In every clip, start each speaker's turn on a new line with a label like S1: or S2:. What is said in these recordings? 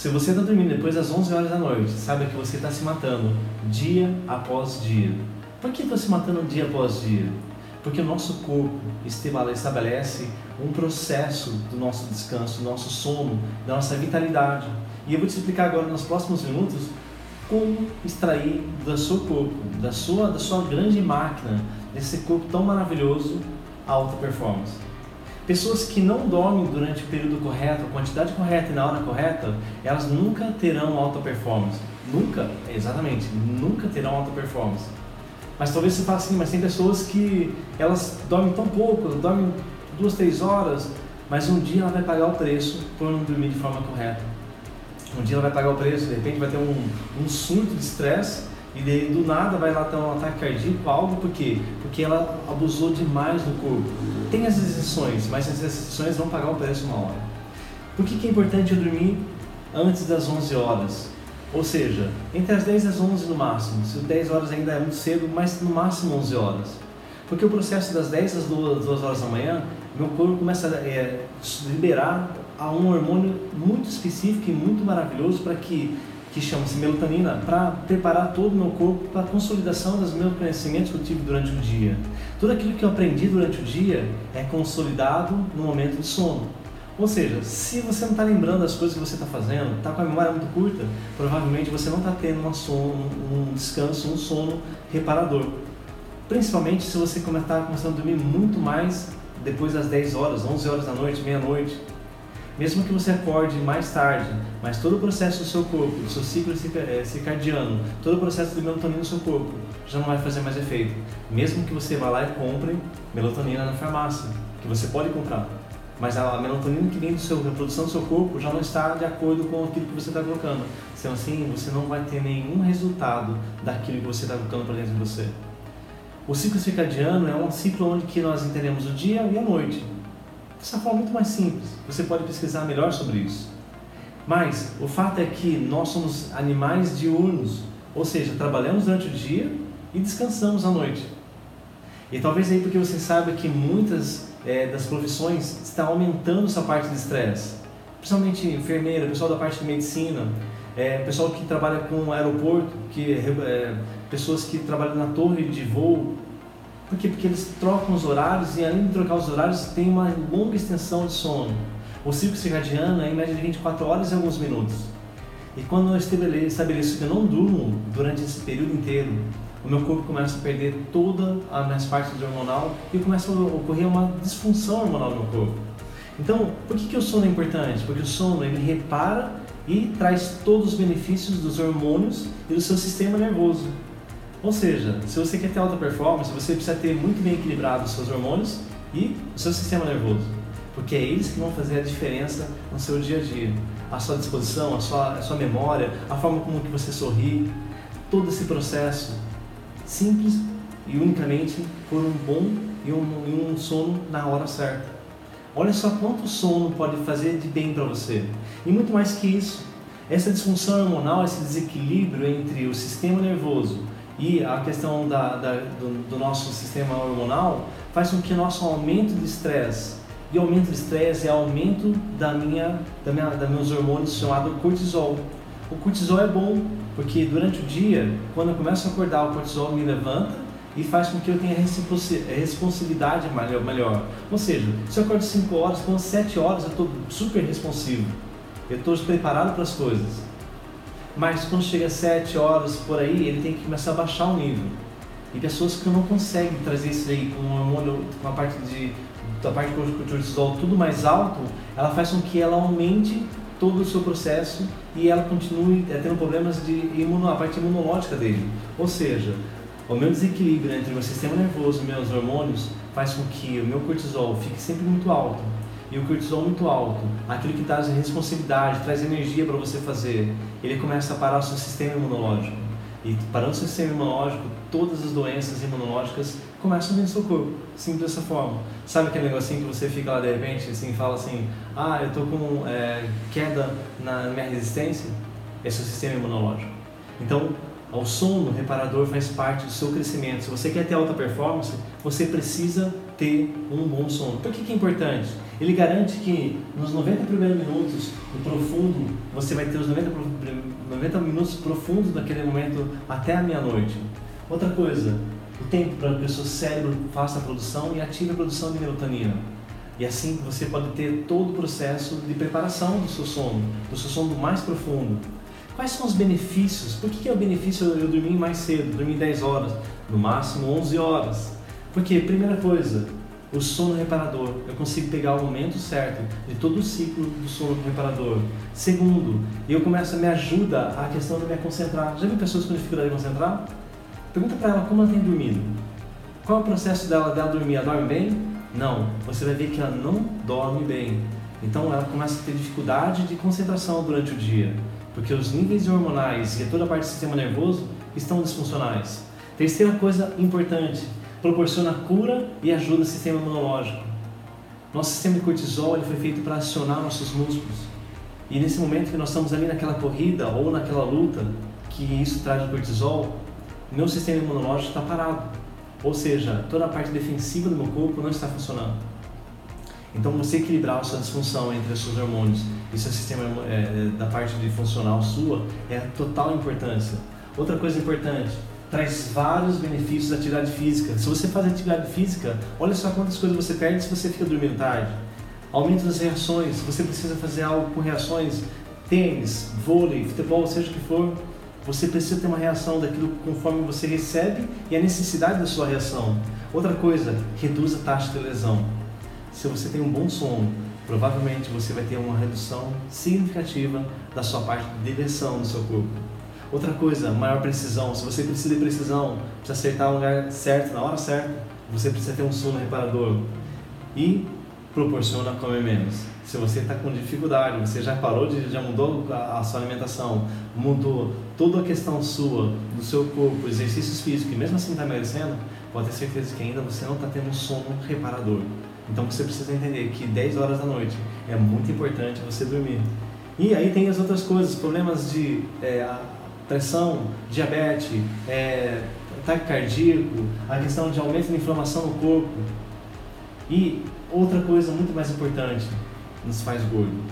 S1: Se você está dormindo depois das 11 horas da noite, saiba que você está se matando dia após dia. Por que está se matando dia após dia? Porque o nosso corpo estabelece um processo do nosso descanso, do nosso sono, da nossa vitalidade. E eu vou te explicar agora nos próximos minutos como extrair do seu corpo, da sua, da sua grande máquina, desse corpo tão maravilhoso, a alta performance. Pessoas que não dormem durante o período correto, a quantidade correta e na hora correta, elas nunca terão alta performance. Nunca, exatamente, nunca terão alta performance. Mas talvez você fale assim, mas tem pessoas que elas dormem tão pouco, dormem duas, três horas, mas um dia ela vai pagar o preço por não dormir de forma correta. Um dia ela vai pagar o preço, de repente vai ter um, um surto de estresse e daí, do nada vai lá ter um ataque cardíaco, algo por quê? Porque ela abusou demais do corpo. Tem as exceções, mas as exceções vão pagar o preço uma hora. Por que, que é importante eu dormir antes das 11 horas? Ou seja, entre as 10 e as 11 no máximo. Se 10 horas ainda é muito cedo, mas no máximo 11 horas. Porque o processo das 10 às 2, 2 horas da manhã, meu corpo começa a é, liberar um hormônio muito específico e muito maravilhoso para que que chama-se melatonina, para preparar todo o meu corpo para a consolidação dos meus conhecimentos que eu tive durante o dia. Tudo aquilo que eu aprendi durante o dia é consolidado no momento de sono. Ou seja, se você não está lembrando das coisas que você está fazendo, está com a memória muito curta, provavelmente você não está tendo uma sono, um descanso, um sono reparador. Principalmente se você está começando a dormir muito mais depois das 10 horas, 11 horas da noite, meia-noite. Mesmo que você acorde mais tarde, mas todo o processo do seu corpo, do seu ciclo eh, circadiano, todo o processo de melatonina no seu corpo já não vai fazer mais efeito. Mesmo que você vá lá e compre melatonina na farmácia, que você pode comprar. Mas a melatonina que vem do seu, da produção do seu corpo já não está de acordo com aquilo que você está colocando. Então assim, você não vai ter nenhum resultado daquilo que você está colocando para dentro de você. O ciclo circadiano é um ciclo onde que nós entendemos o dia e a noite. Dessa forma muito mais simples. Você pode pesquisar melhor sobre isso. Mas o fato é que nós somos animais diurnos, ou seja, trabalhamos durante o dia e descansamos à noite. E talvez aí porque você saiba que muitas é, das profissões estão aumentando essa parte de estresse. Principalmente enfermeira, pessoal da parte de medicina, é, pessoal que trabalha com aeroporto, que é, pessoas que trabalham na torre de voo, por quê? Porque eles trocam os horários e além de trocar os horários, tem uma longa extensão de sono. O ciclo circadiano é em média de 24 horas e alguns minutos. E quando eu estabeleço que eu não durmo durante esse período inteiro, o meu corpo começa a perder toda a minhas partes hormonal e começa a ocorrer uma disfunção hormonal no corpo. Então, por que, que o sono é importante? Porque o sono ele repara e traz todos os benefícios dos hormônios e do seu sistema nervoso. Ou seja, se você quer ter alta performance, você precisa ter muito bem equilibrado os seus hormônios e o seu sistema nervoso, porque é eles que vão fazer a diferença no seu dia a dia. A sua disposição, a sua, a sua memória, a forma como que você sorri, todo esse processo simples e unicamente por um bom e um, e um sono na hora certa. Olha só quanto sono pode fazer de bem para você. E muito mais que isso, essa disfunção hormonal, esse desequilíbrio entre o sistema nervoso e a questão da, da do, do, nosso sistema hormonal faz com que nosso aumento de estresse e aumento de estresse é aumento da minha, da minha, da meus hormônios chamado cortisol. O cortisol é bom porque durante o dia, quando eu começo a acordar, o cortisol me levanta e faz com que eu tenha responsividade melhor. Ou seja, se eu acordo 5 horas, com 7 horas eu estou super responsivo. Eu estou preparado para as coisas mas quando chega a 7 horas por aí, ele tem que começar a baixar o nível. E pessoas que não conseguem trazer isso aí com um hormônio, com a parte de da parte do cortisol tudo mais alto, ela faz com que ela aumente todo o seu processo e ela continue é, tendo problemas de imuno, a parte imunológica dele. Ou seja, o meu desequilíbrio entre o meu sistema nervoso e meus hormônios faz com que o meu cortisol fique sempre muito alto e o cortisol muito alto, aquilo que traz responsabilidade, traz energia para você fazer, ele começa a parar o seu sistema imunológico. E parando o seu sistema imunológico, todas as doenças imunológicas começam dentro do seu corpo, simples dessa forma. Sabe aquele negocinho que você fica lá de repente assim, fala assim: Ah, eu estou com é, queda na minha resistência? É o sistema imunológico. Então, o sono reparador faz parte do seu crescimento. Se você quer ter alta performance, você precisa ter um bom sono. Por que, que é importante? Ele garante que nos 90 primeiros minutos, no profundo, você vai ter os 90, 90 minutos profundos daquele momento até a meia-noite. Outra coisa, o tempo para que o seu cérebro faça a produção e ative a produção de melatonina. E assim você pode ter todo o processo de preparação do seu sono, do seu sono mais profundo. Quais são os benefícios? Por que é o benefício eu dormir mais cedo, dormir 10 horas, no máximo 11 horas? Porque, primeira coisa, o sono reparador. Eu consigo pegar o momento certo de todo o ciclo do sono reparador. Segundo, eu começo a me ajuda a questão de me concentrar. Já viu pessoas com dificuldade de concentrar? Pergunta para ela como ela tem dormido. Qual é o processo dela dela dormir? Ela dorme bem? Não. Você vai ver que ela não dorme bem. Então ela começa a ter dificuldade de concentração durante o dia, porque os níveis hormonais e toda a parte do sistema nervoso estão disfuncionais. Terceira coisa importante, proporciona cura e ajuda o sistema imunológico. Nosso sistema de cortisol ele foi feito para acionar nossos músculos. E nesse momento que nós estamos ali naquela corrida ou naquela luta, que isso traz o cortisol, meu sistema imunológico está parado. Ou seja, toda a parte defensiva do meu corpo não está funcionando. Então, você equilibrar a sua disfunção entre os seus hormônios e seu sistema é, da parte de funcional sua é a total importância. Outra coisa importante, traz vários benefícios da atividade física. Se você faz atividade física, olha só quantas coisas você perde se você fica dormindo tarde. Aumento das reações, você precisa fazer algo com reações, tênis, vôlei, futebol, seja o que for, você precisa ter uma reação daquilo conforme você recebe e a necessidade da sua reação. Outra coisa, reduz a taxa de lesão. Se você tem um bom sono, provavelmente você vai ter uma redução significativa da sua parte de direção do seu corpo. Outra coisa, maior precisão. Se você precisa de precisão, precisa acertar o lugar certo, na hora certa, você precisa ter um sono reparador. E proporciona comer menos. Se você está com dificuldade, você já parou de, já mudou a, a, sua alimentação, mudou toda a questão sua, do seu corpo, exercícios físicos, e mesmo assim está emagrecendo, pode ter certeza que ainda você não está tendo um sono reparador. Então você precisa entender que 10 horas da noite é muito importante você dormir. E aí tem as outras coisas, problemas de é, pressão, diabetes, é, ataque cardíaco, a questão de aumento de inflamação no corpo. E outra coisa muito mais importante, nos faz gordo.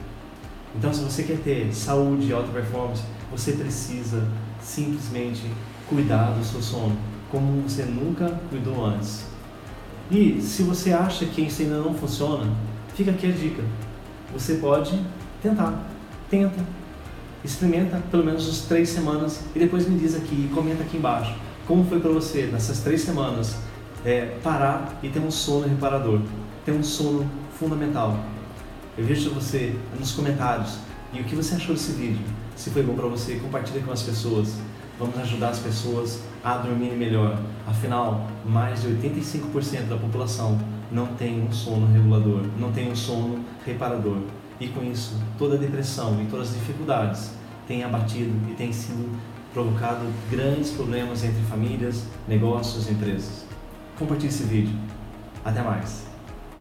S1: Então, se você quer ter saúde e alta performance, você precisa simplesmente cuidar do seu sono, como você nunca cuidou antes. E se você acha que isso ainda não funciona, fica aqui a dica. Você pode tentar. Tenta, Experimenta pelo menos as três semanas e depois me diz aqui, comenta aqui embaixo, como foi para você nessas três semanas é, parar e ter um sono reparador, ter um sono fundamental. Eu vejo você nos comentários e o que você achou desse vídeo. Se foi bom para você, compartilhe com as pessoas. Vamos ajudar as pessoas a dormirem melhor. Afinal, mais de 85% da população não tem um sono regulador, não tem um sono reparador. E com isso, toda a depressão e todas as dificuldades têm abatido e têm sido provocado grandes problemas entre famílias, negócios e empresas. Compartilhe esse vídeo. Até mais!